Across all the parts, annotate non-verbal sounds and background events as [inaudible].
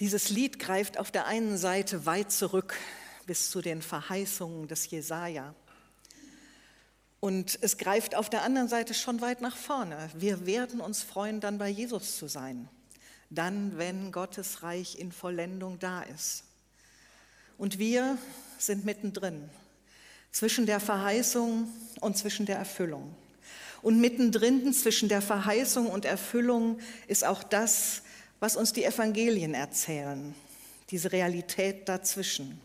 Dieses Lied greift auf der einen Seite weit zurück bis zu den Verheißungen des Jesaja. Und es greift auf der anderen Seite schon weit nach vorne. Wir werden uns freuen, dann bei Jesus zu sein. Dann, wenn Gottes Reich in Vollendung da ist. Und wir sind mittendrin, zwischen der Verheißung und zwischen der Erfüllung. Und mittendrin zwischen der Verheißung und Erfüllung ist auch das, was uns die Evangelien erzählen, diese Realität dazwischen.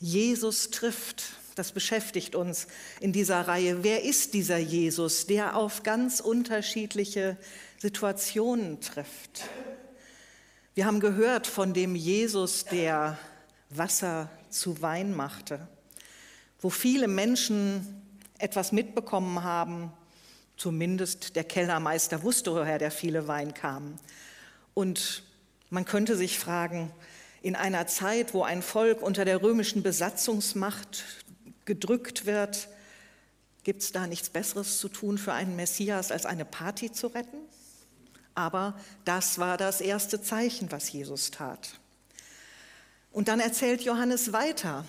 Jesus trifft, das beschäftigt uns in dieser Reihe. Wer ist dieser Jesus, der auf ganz unterschiedliche Situationen trifft? Wir haben gehört von dem Jesus, der Wasser zu Wein machte, wo viele Menschen etwas mitbekommen haben, zumindest der Kellermeister wusste, woher der viele Wein kam. Und man könnte sich fragen, in einer Zeit, wo ein Volk unter der römischen Besatzungsmacht gedrückt wird, gibt es da nichts Besseres zu tun für einen Messias, als eine Party zu retten? Aber das war das erste Zeichen, was Jesus tat. Und dann erzählt Johannes weiter.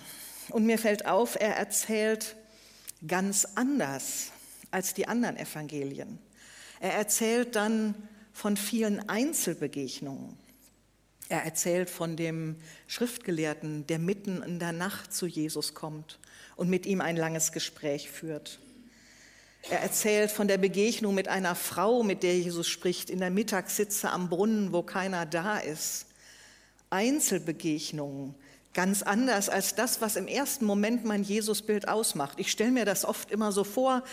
Und mir fällt auf, er erzählt ganz anders als die anderen Evangelien. Er erzählt dann von vielen Einzelbegegnungen. Er erzählt von dem Schriftgelehrten, der mitten in der Nacht zu Jesus kommt und mit ihm ein langes Gespräch führt. Er erzählt von der Begegnung mit einer Frau, mit der Jesus spricht, in der Mittagssitze am Brunnen, wo keiner da ist. Einzelbegegnungen, ganz anders als das, was im ersten Moment mein Jesusbild ausmacht. Ich stelle mir das oft immer so vor,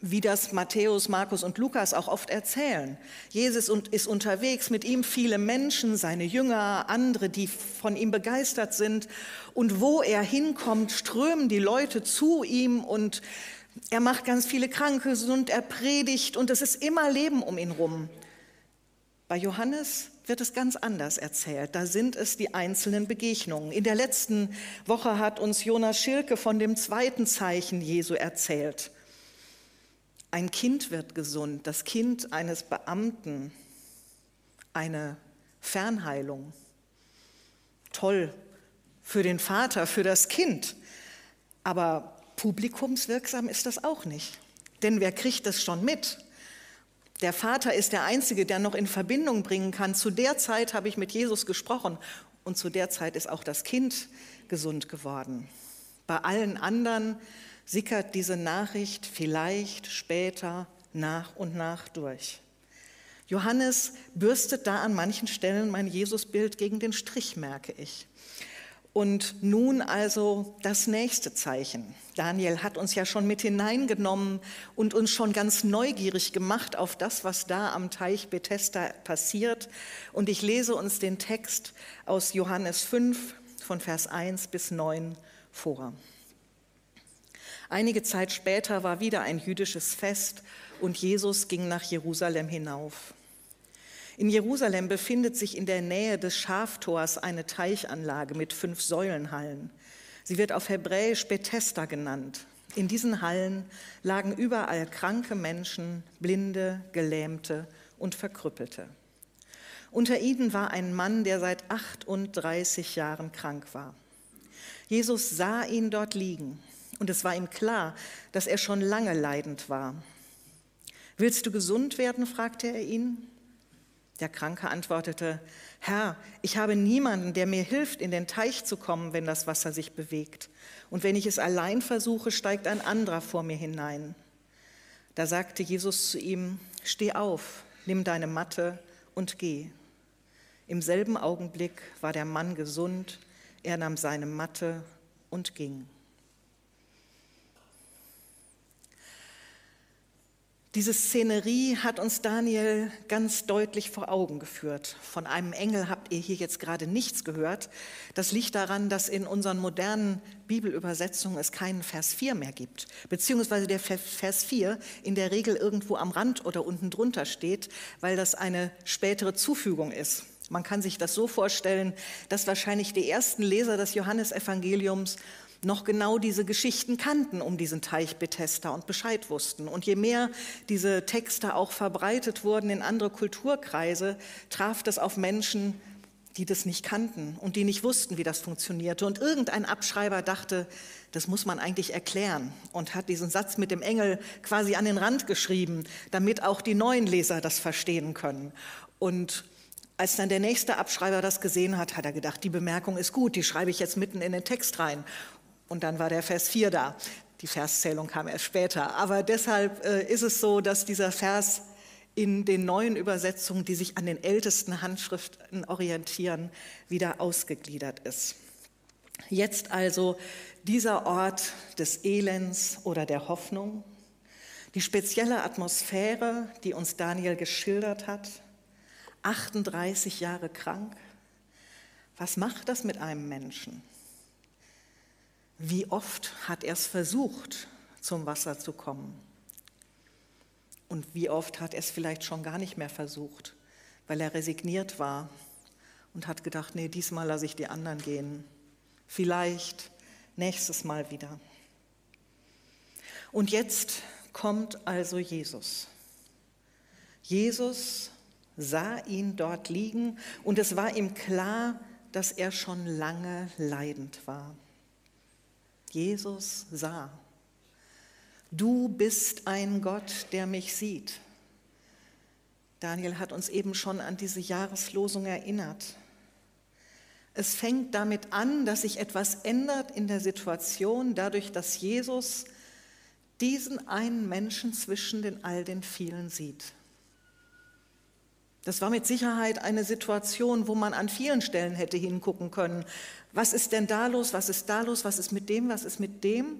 wie das Matthäus, Markus und Lukas auch oft erzählen. Jesus ist unterwegs, mit ihm viele Menschen, seine Jünger, andere, die von ihm begeistert sind. Und wo er hinkommt, strömen die Leute zu ihm und er macht ganz viele Kranke gesund, er predigt und es ist immer Leben um ihn rum. Bei Johannes wird es ganz anders erzählt. Da sind es die einzelnen Begegnungen. In der letzten Woche hat uns Jonas Schilke von dem zweiten Zeichen Jesu erzählt. Ein Kind wird gesund, das Kind eines Beamten, eine Fernheilung. Toll für den Vater, für das Kind. Aber publikumswirksam ist das auch nicht. Denn wer kriegt das schon mit? Der Vater ist der Einzige, der noch in Verbindung bringen kann. Zu der Zeit habe ich mit Jesus gesprochen und zu der Zeit ist auch das Kind gesund geworden. Bei allen anderen sickert diese Nachricht vielleicht später nach und nach durch. Johannes bürstet da an manchen Stellen mein Jesusbild gegen den Strich, merke ich. Und nun also das nächste Zeichen. Daniel hat uns ja schon mit hineingenommen und uns schon ganz neugierig gemacht auf das, was da am Teich Bethesda passiert. Und ich lese uns den Text aus Johannes 5 von Vers 1 bis 9 vor. Einige Zeit später war wieder ein jüdisches Fest und Jesus ging nach Jerusalem hinauf. In Jerusalem befindet sich in der Nähe des Schaftors eine Teichanlage mit fünf Säulenhallen. Sie wird auf Hebräisch Bethesda genannt. In diesen Hallen lagen überall kranke Menschen, Blinde, Gelähmte und Verkrüppelte. Unter ihnen war ein Mann, der seit 38 Jahren krank war. Jesus sah ihn dort liegen und es war ihm klar, dass er schon lange leidend war. Willst du gesund werden? fragte er ihn. Der Kranke antwortete, Herr, ich habe niemanden, der mir hilft, in den Teich zu kommen, wenn das Wasser sich bewegt. Und wenn ich es allein versuche, steigt ein anderer vor mir hinein. Da sagte Jesus zu ihm, Steh auf, nimm deine Matte und geh. Im selben Augenblick war der Mann gesund, er nahm seine Matte und ging. Diese Szenerie hat uns Daniel ganz deutlich vor Augen geführt. Von einem Engel habt ihr hier jetzt gerade nichts gehört. Das liegt daran, dass in unseren modernen Bibelübersetzungen es keinen Vers 4 mehr gibt, beziehungsweise der Vers 4 in der Regel irgendwo am Rand oder unten drunter steht, weil das eine spätere Zufügung ist. Man kann sich das so vorstellen, dass wahrscheinlich die ersten Leser des Johannesevangeliums noch genau diese Geschichten kannten um diesen Teich Bethesda und Bescheid wussten. Und je mehr diese Texte auch verbreitet wurden in andere Kulturkreise, traf das auf Menschen, die das nicht kannten und die nicht wussten, wie das funktionierte. Und irgendein Abschreiber dachte, das muss man eigentlich erklären und hat diesen Satz mit dem Engel quasi an den Rand geschrieben, damit auch die neuen Leser das verstehen können. Und als dann der nächste Abschreiber das gesehen hat, hat er gedacht, die Bemerkung ist gut, die schreibe ich jetzt mitten in den Text rein. Und dann war der Vers 4 da. Die Verszählung kam erst später. Aber deshalb äh, ist es so, dass dieser Vers in den neuen Übersetzungen, die sich an den ältesten Handschriften orientieren, wieder ausgegliedert ist. Jetzt also dieser Ort des Elends oder der Hoffnung, die spezielle Atmosphäre, die uns Daniel geschildert hat, 38 Jahre krank. Was macht das mit einem Menschen? Wie oft hat er es versucht, zum Wasser zu kommen? Und wie oft hat er es vielleicht schon gar nicht mehr versucht, weil er resigniert war und hat gedacht, nee, diesmal lasse ich die anderen gehen. Vielleicht nächstes Mal wieder. Und jetzt kommt also Jesus. Jesus sah ihn dort liegen und es war ihm klar, dass er schon lange leidend war. Jesus sah. Du bist ein Gott, der mich sieht. Daniel hat uns eben schon an diese Jahreslosung erinnert. Es fängt damit an, dass sich etwas ändert in der Situation, dadurch, dass Jesus diesen einen Menschen zwischen den all den vielen sieht. Das war mit Sicherheit eine Situation, wo man an vielen Stellen hätte hingucken können. Was ist denn da los? Was ist da los? Was ist mit dem? Was ist mit dem?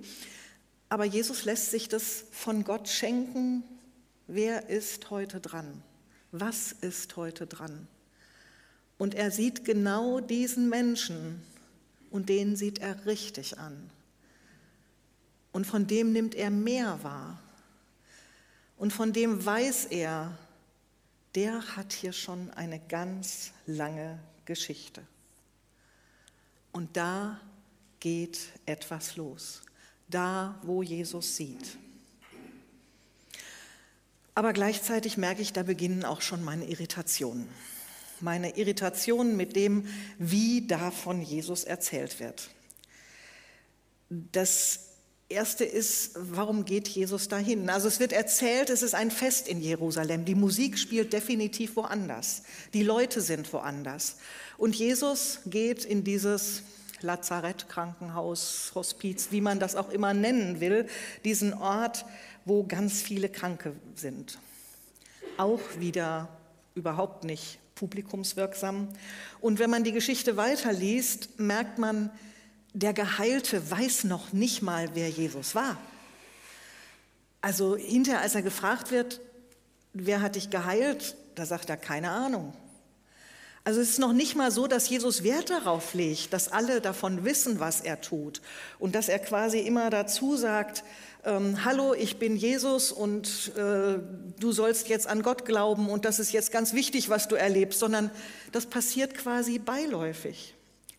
Aber Jesus lässt sich das von Gott schenken. Wer ist heute dran? Was ist heute dran? Und er sieht genau diesen Menschen und den sieht er richtig an. Und von dem nimmt er mehr wahr. Und von dem weiß er, der hat hier schon eine ganz lange Geschichte. Und da geht etwas los da, wo Jesus sieht. Aber gleichzeitig merke ich, da beginnen auch schon meine Irritationen. Meine Irritationen mit dem, wie da von Jesus erzählt wird. Das erste ist, warum geht Jesus dahin? Also es wird erzählt, es ist ein Fest in Jerusalem. Die Musik spielt definitiv woanders. Die Leute sind woanders. Und Jesus geht in dieses Lazarett, Krankenhaus, Hospiz, wie man das auch immer nennen will, diesen Ort, wo ganz viele Kranke sind. Auch wieder überhaupt nicht publikumswirksam. Und wenn man die Geschichte weiterliest, merkt man, der Geheilte weiß noch nicht mal, wer Jesus war. Also hinterher, als er gefragt wird, wer hat dich geheilt, da sagt er keine Ahnung. Also es ist noch nicht mal so, dass Jesus Wert darauf legt, dass alle davon wissen, was er tut und dass er quasi immer dazu sagt, ähm, hallo, ich bin Jesus und äh, du sollst jetzt an Gott glauben und das ist jetzt ganz wichtig, was du erlebst, sondern das passiert quasi beiläufig.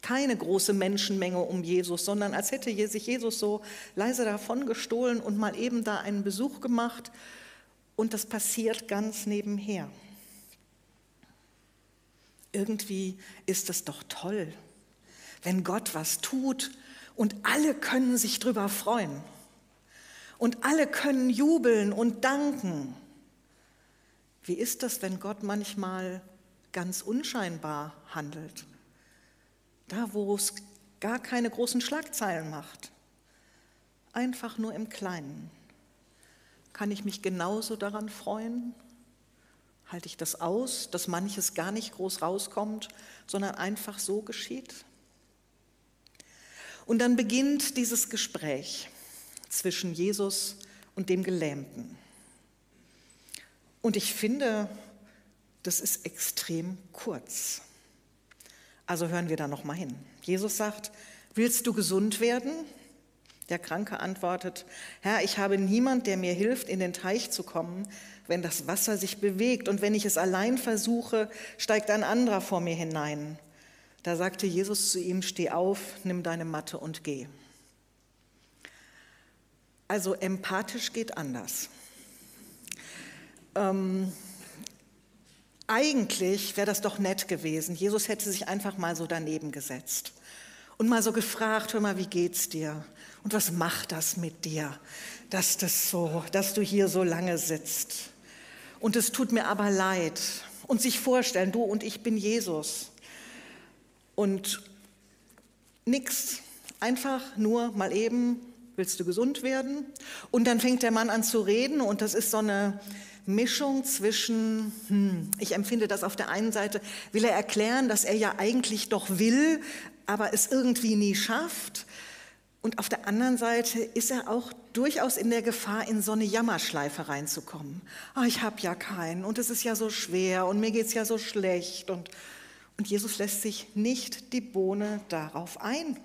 Keine große Menschenmenge um Jesus, sondern als hätte sich Jesus so leise davon gestohlen und mal eben da einen Besuch gemacht und das passiert ganz nebenher irgendwie ist es doch toll, wenn Gott was tut und alle können sich drüber freuen und alle können jubeln und danken. Wie ist das, wenn Gott manchmal ganz unscheinbar handelt? Da, wo es gar keine großen Schlagzeilen macht. Einfach nur im Kleinen. Kann ich mich genauso daran freuen? Halte ich das aus, dass manches gar nicht groß rauskommt, sondern einfach so geschieht? Und dann beginnt dieses Gespräch zwischen Jesus und dem Gelähmten. Und ich finde, das ist extrem kurz. Also hören wir da noch mal hin. Jesus sagt: Willst du gesund werden? Der Kranke antwortet: Herr, ich habe niemand, der mir hilft, in den Teich zu kommen, wenn das Wasser sich bewegt und wenn ich es allein versuche, steigt ein anderer vor mir hinein. Da sagte Jesus zu ihm, steh auf, nimm deine Matte und geh. Also empathisch geht anders. Ähm, eigentlich wäre das doch nett gewesen. Jesus hätte sich einfach mal so daneben gesetzt und mal so gefragt, hör mal, wie geht's dir? Und was macht das mit dir, dass das so, dass du hier so lange sitzt? Und es tut mir aber leid. Und sich vorstellen, du und ich bin Jesus. Und nix, einfach nur mal eben, willst du gesund werden? Und dann fängt der Mann an zu reden und das ist so eine Mischung zwischen, hm, ich empfinde das auf der einen Seite, will er erklären, dass er ja eigentlich doch will, aber es irgendwie nie schafft. Und auf der anderen Seite ist er auch durchaus in der Gefahr, in so eine Jammerschleife reinzukommen. Oh, ich habe ja keinen und es ist ja so schwer und mir geht es ja so schlecht. Und, und Jesus lässt sich nicht die Bohne darauf ein.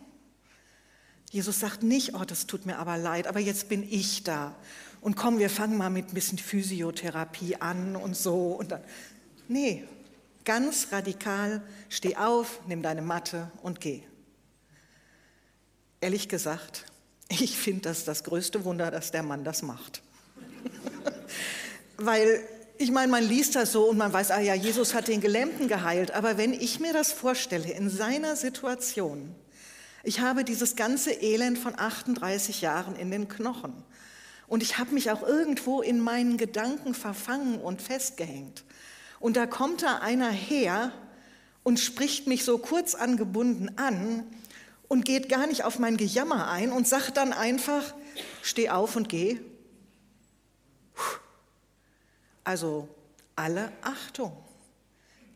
Jesus sagt nicht, oh, das tut mir aber leid, aber jetzt bin ich da und komm, wir fangen mal mit ein bisschen Physiotherapie an und so. Und dann, nee, ganz radikal, steh auf, nimm deine Matte und geh. Ehrlich gesagt, [laughs] ich finde das das größte Wunder, dass der Mann das macht. [laughs] Weil ich meine, man liest das so und man weiß, ah ja, Jesus hat den Gelähmten geheilt. Aber wenn ich mir das vorstelle, in seiner Situation, ich habe dieses ganze Elend von 38 Jahren in den Knochen. Und ich habe mich auch irgendwo in meinen Gedanken verfangen und festgehängt. Und da kommt da einer her und spricht mich so kurz angebunden an und geht gar nicht auf mein Gejammer ein und sagt dann einfach, steh auf und geh. Also alle Achtung.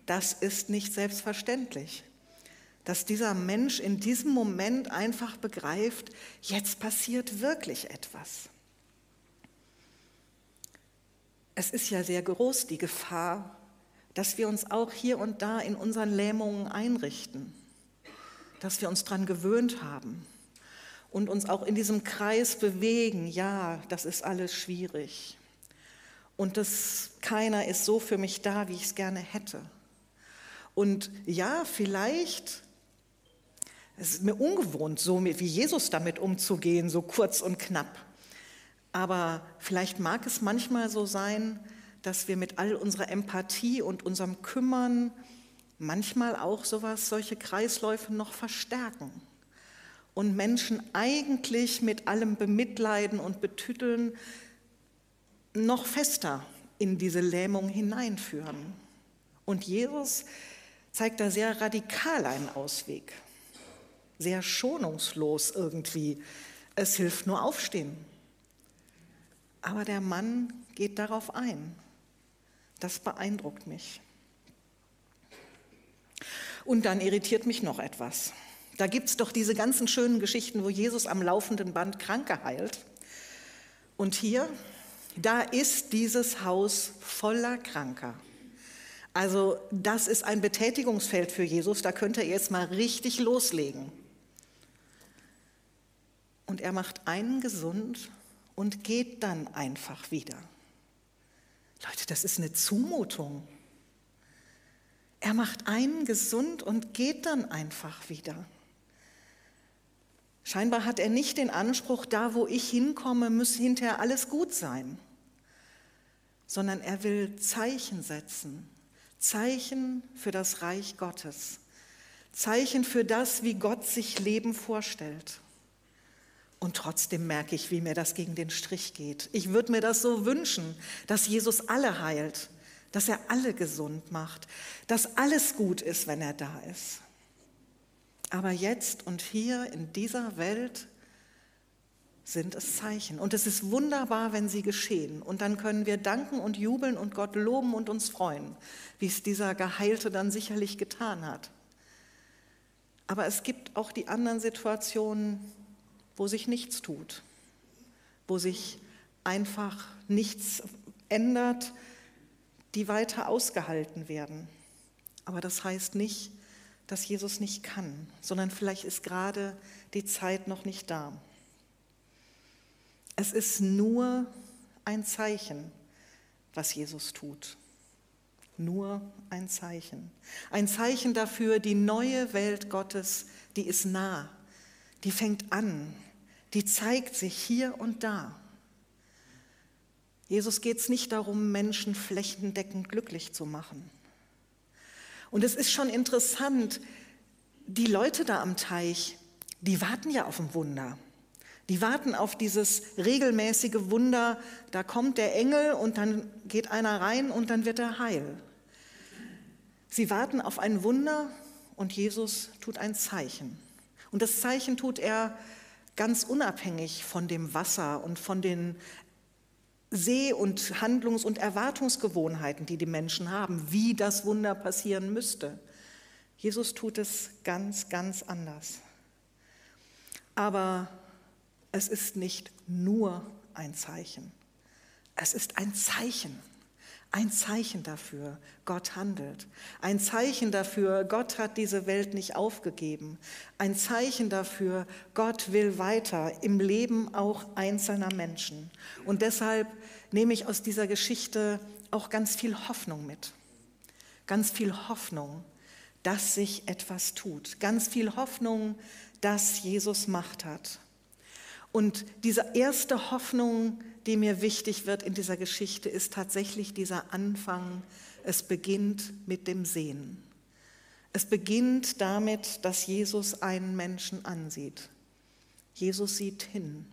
Das ist nicht selbstverständlich, dass dieser Mensch in diesem Moment einfach begreift, jetzt passiert wirklich etwas. Es ist ja sehr groß die Gefahr, dass wir uns auch hier und da in unseren Lähmungen einrichten, dass wir uns daran gewöhnt haben und uns auch in diesem Kreis bewegen. Ja, das ist alles schwierig. Und das, keiner ist so für mich da, wie ich es gerne hätte. Und ja, vielleicht, es ist mir ungewohnt, so wie Jesus damit umzugehen, so kurz und knapp. Aber vielleicht mag es manchmal so sein, dass wir mit all unserer Empathie und unserem Kümmern manchmal auch sowas, solche Kreisläufe noch verstärken und Menschen eigentlich mit allem Bemitleiden und Betütteln noch fester in diese Lähmung hineinführen. Und Jesus zeigt da sehr radikal einen Ausweg, sehr schonungslos irgendwie. Es hilft nur aufstehen. Aber der Mann geht darauf ein. Das beeindruckt mich. Und dann irritiert mich noch etwas. Da gibt es doch diese ganzen schönen Geschichten, wo Jesus am laufenden Band Kranke heilt. Und hier, da ist dieses Haus voller Kranker. Also das ist ein Betätigungsfeld für Jesus, da könnte er jetzt mal richtig loslegen. Und er macht einen gesund und geht dann einfach wieder. Leute, das ist eine Zumutung. Er macht einen gesund und geht dann einfach wieder. Scheinbar hat er nicht den Anspruch, da wo ich hinkomme, muss hinterher alles gut sein, sondern er will Zeichen setzen. Zeichen für das Reich Gottes. Zeichen für das, wie Gott sich Leben vorstellt. Und trotzdem merke ich, wie mir das gegen den Strich geht. Ich würde mir das so wünschen, dass Jesus alle heilt, dass er alle gesund macht, dass alles gut ist, wenn er da ist. Aber jetzt und hier in dieser Welt sind es Zeichen. Und es ist wunderbar, wenn sie geschehen. Und dann können wir danken und jubeln und Gott loben und uns freuen, wie es dieser Geheilte dann sicherlich getan hat. Aber es gibt auch die anderen Situationen, wo sich nichts tut, wo sich einfach nichts ändert, die weiter ausgehalten werden. Aber das heißt nicht, dass Jesus nicht kann, sondern vielleicht ist gerade die Zeit noch nicht da. Es ist nur ein Zeichen, was Jesus tut. Nur ein Zeichen. Ein Zeichen dafür, die neue Welt Gottes, die ist nah, die fängt an, die zeigt sich hier und da. Jesus geht es nicht darum, Menschen flächendeckend glücklich zu machen. Und es ist schon interessant, die Leute da am Teich, die warten ja auf ein Wunder. Die warten auf dieses regelmäßige Wunder, da kommt der Engel und dann geht einer rein und dann wird er heil. Sie warten auf ein Wunder und Jesus tut ein Zeichen. Und das Zeichen tut er ganz unabhängig von dem Wasser und von den Seh- und Handlungs- und Erwartungsgewohnheiten, die die Menschen haben, wie das Wunder passieren müsste. Jesus tut es ganz, ganz anders. Aber es ist nicht nur ein Zeichen. Es ist ein Zeichen. Ein Zeichen dafür, Gott handelt. Ein Zeichen dafür, Gott hat diese Welt nicht aufgegeben. Ein Zeichen dafür, Gott will weiter im Leben auch einzelner Menschen. Und deshalb nehme ich aus dieser Geschichte auch ganz viel Hoffnung mit. Ganz viel Hoffnung, dass sich etwas tut. Ganz viel Hoffnung, dass Jesus Macht hat. Und diese erste Hoffnung, die mir wichtig wird in dieser Geschichte, ist tatsächlich dieser Anfang. Es beginnt mit dem Sehen. Es beginnt damit, dass Jesus einen Menschen ansieht. Jesus sieht hin.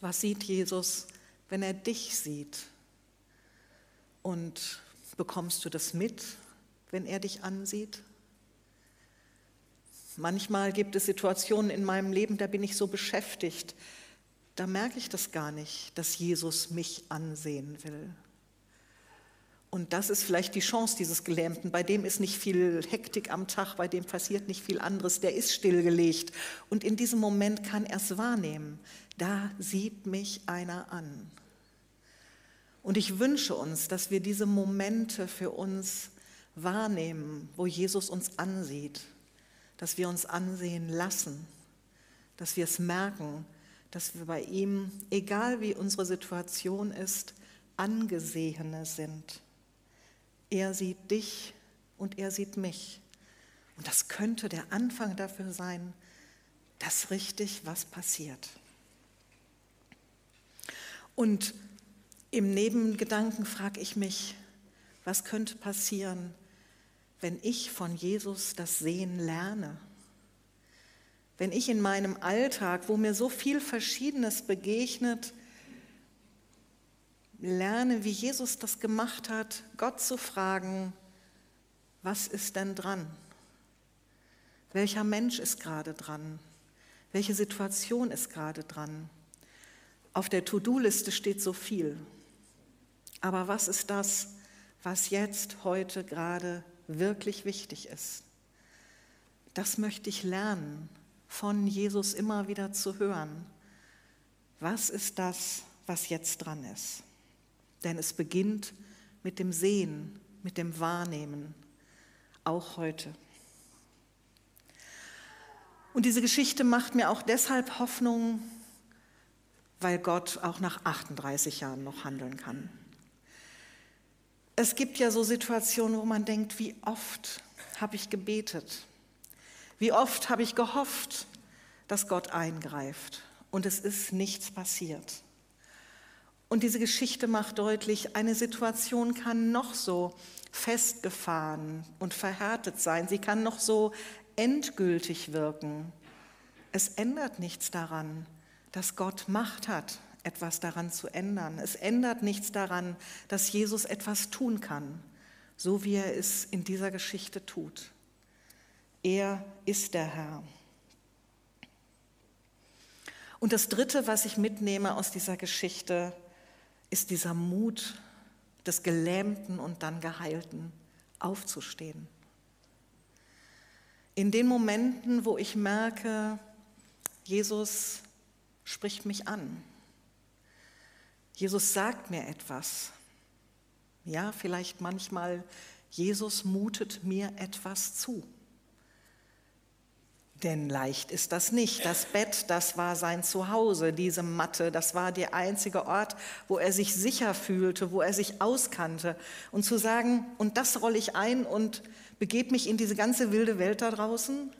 Was sieht Jesus, wenn er dich sieht? Und bekommst du das mit, wenn er dich ansieht? Manchmal gibt es Situationen in meinem Leben, da bin ich so beschäftigt, da merke ich das gar nicht, dass Jesus mich ansehen will. Und das ist vielleicht die Chance dieses Gelähmten. Bei dem ist nicht viel Hektik am Tag, bei dem passiert nicht viel anderes, der ist stillgelegt. Und in diesem Moment kann er es wahrnehmen. Da sieht mich einer an. Und ich wünsche uns, dass wir diese Momente für uns wahrnehmen, wo Jesus uns ansieht, dass wir uns ansehen lassen, dass wir es merken, dass wir bei ihm, egal wie unsere Situation ist, angesehene sind. Er sieht dich und er sieht mich. Und das könnte der Anfang dafür sein, dass richtig was passiert. Und im Nebengedanken frage ich mich, was könnte passieren, wenn ich von Jesus das Sehen lerne? wenn ich in meinem Alltag, wo mir so viel Verschiedenes begegnet, lerne, wie Jesus das gemacht hat, Gott zu fragen, was ist denn dran? Welcher Mensch ist gerade dran? Welche Situation ist gerade dran? Auf der To-Do-Liste steht so viel. Aber was ist das, was jetzt, heute gerade wirklich wichtig ist? Das möchte ich lernen von Jesus immer wieder zu hören. Was ist das, was jetzt dran ist? Denn es beginnt mit dem Sehen, mit dem Wahrnehmen, auch heute. Und diese Geschichte macht mir auch deshalb Hoffnung, weil Gott auch nach 38 Jahren noch handeln kann. Es gibt ja so Situationen, wo man denkt, wie oft habe ich gebetet? Wie oft habe ich gehofft, dass Gott eingreift und es ist nichts passiert. Und diese Geschichte macht deutlich, eine Situation kann noch so festgefahren und verhärtet sein, sie kann noch so endgültig wirken. Es ändert nichts daran, dass Gott Macht hat, etwas daran zu ändern. Es ändert nichts daran, dass Jesus etwas tun kann, so wie er es in dieser Geschichte tut. Er ist der Herr. Und das Dritte, was ich mitnehme aus dieser Geschichte, ist dieser Mut des Gelähmten und dann Geheilten aufzustehen. In den Momenten, wo ich merke, Jesus spricht mich an. Jesus sagt mir etwas. Ja, vielleicht manchmal, Jesus mutet mir etwas zu. Denn leicht ist das nicht. Das Bett, das war sein Zuhause, diese Matte, das war der einzige Ort, wo er sich sicher fühlte, wo er sich auskannte. Und zu sagen, und das rolle ich ein und begebe mich in diese ganze wilde Welt da draußen,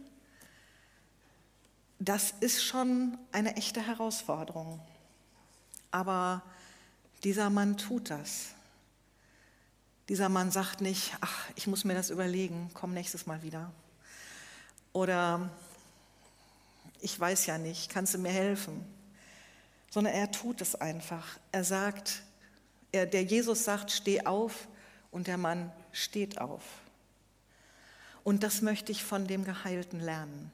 das ist schon eine echte Herausforderung. Aber dieser Mann tut das. Dieser Mann sagt nicht, ach, ich muss mir das überlegen, komm nächstes Mal wieder. Oder ich weiß ja nicht, kannst du mir helfen? Sondern er tut es einfach. Er sagt, er, der Jesus sagt, steh auf und der Mann steht auf. Und das möchte ich von dem Geheilten lernen,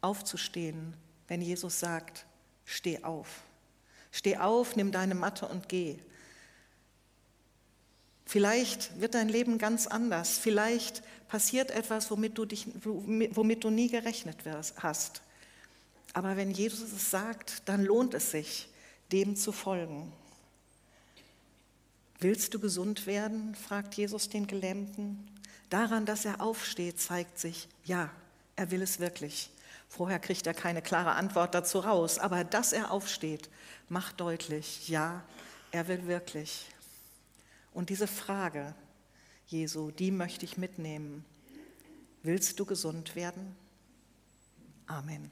aufzustehen, wenn Jesus sagt, steh auf. Steh auf, nimm deine Matte und geh. Vielleicht wird dein Leben ganz anders. Vielleicht passiert etwas, womit du, dich, womit du nie gerechnet hast. Aber wenn Jesus es sagt, dann lohnt es sich, dem zu folgen. Willst du gesund werden? fragt Jesus den Gelähmten. Daran, dass er aufsteht, zeigt sich, ja, er will es wirklich. Vorher kriegt er keine klare Antwort dazu raus, aber dass er aufsteht, macht deutlich, ja, er will wirklich. Und diese Frage, Jesu, die möchte ich mitnehmen. Willst du gesund werden? Amen.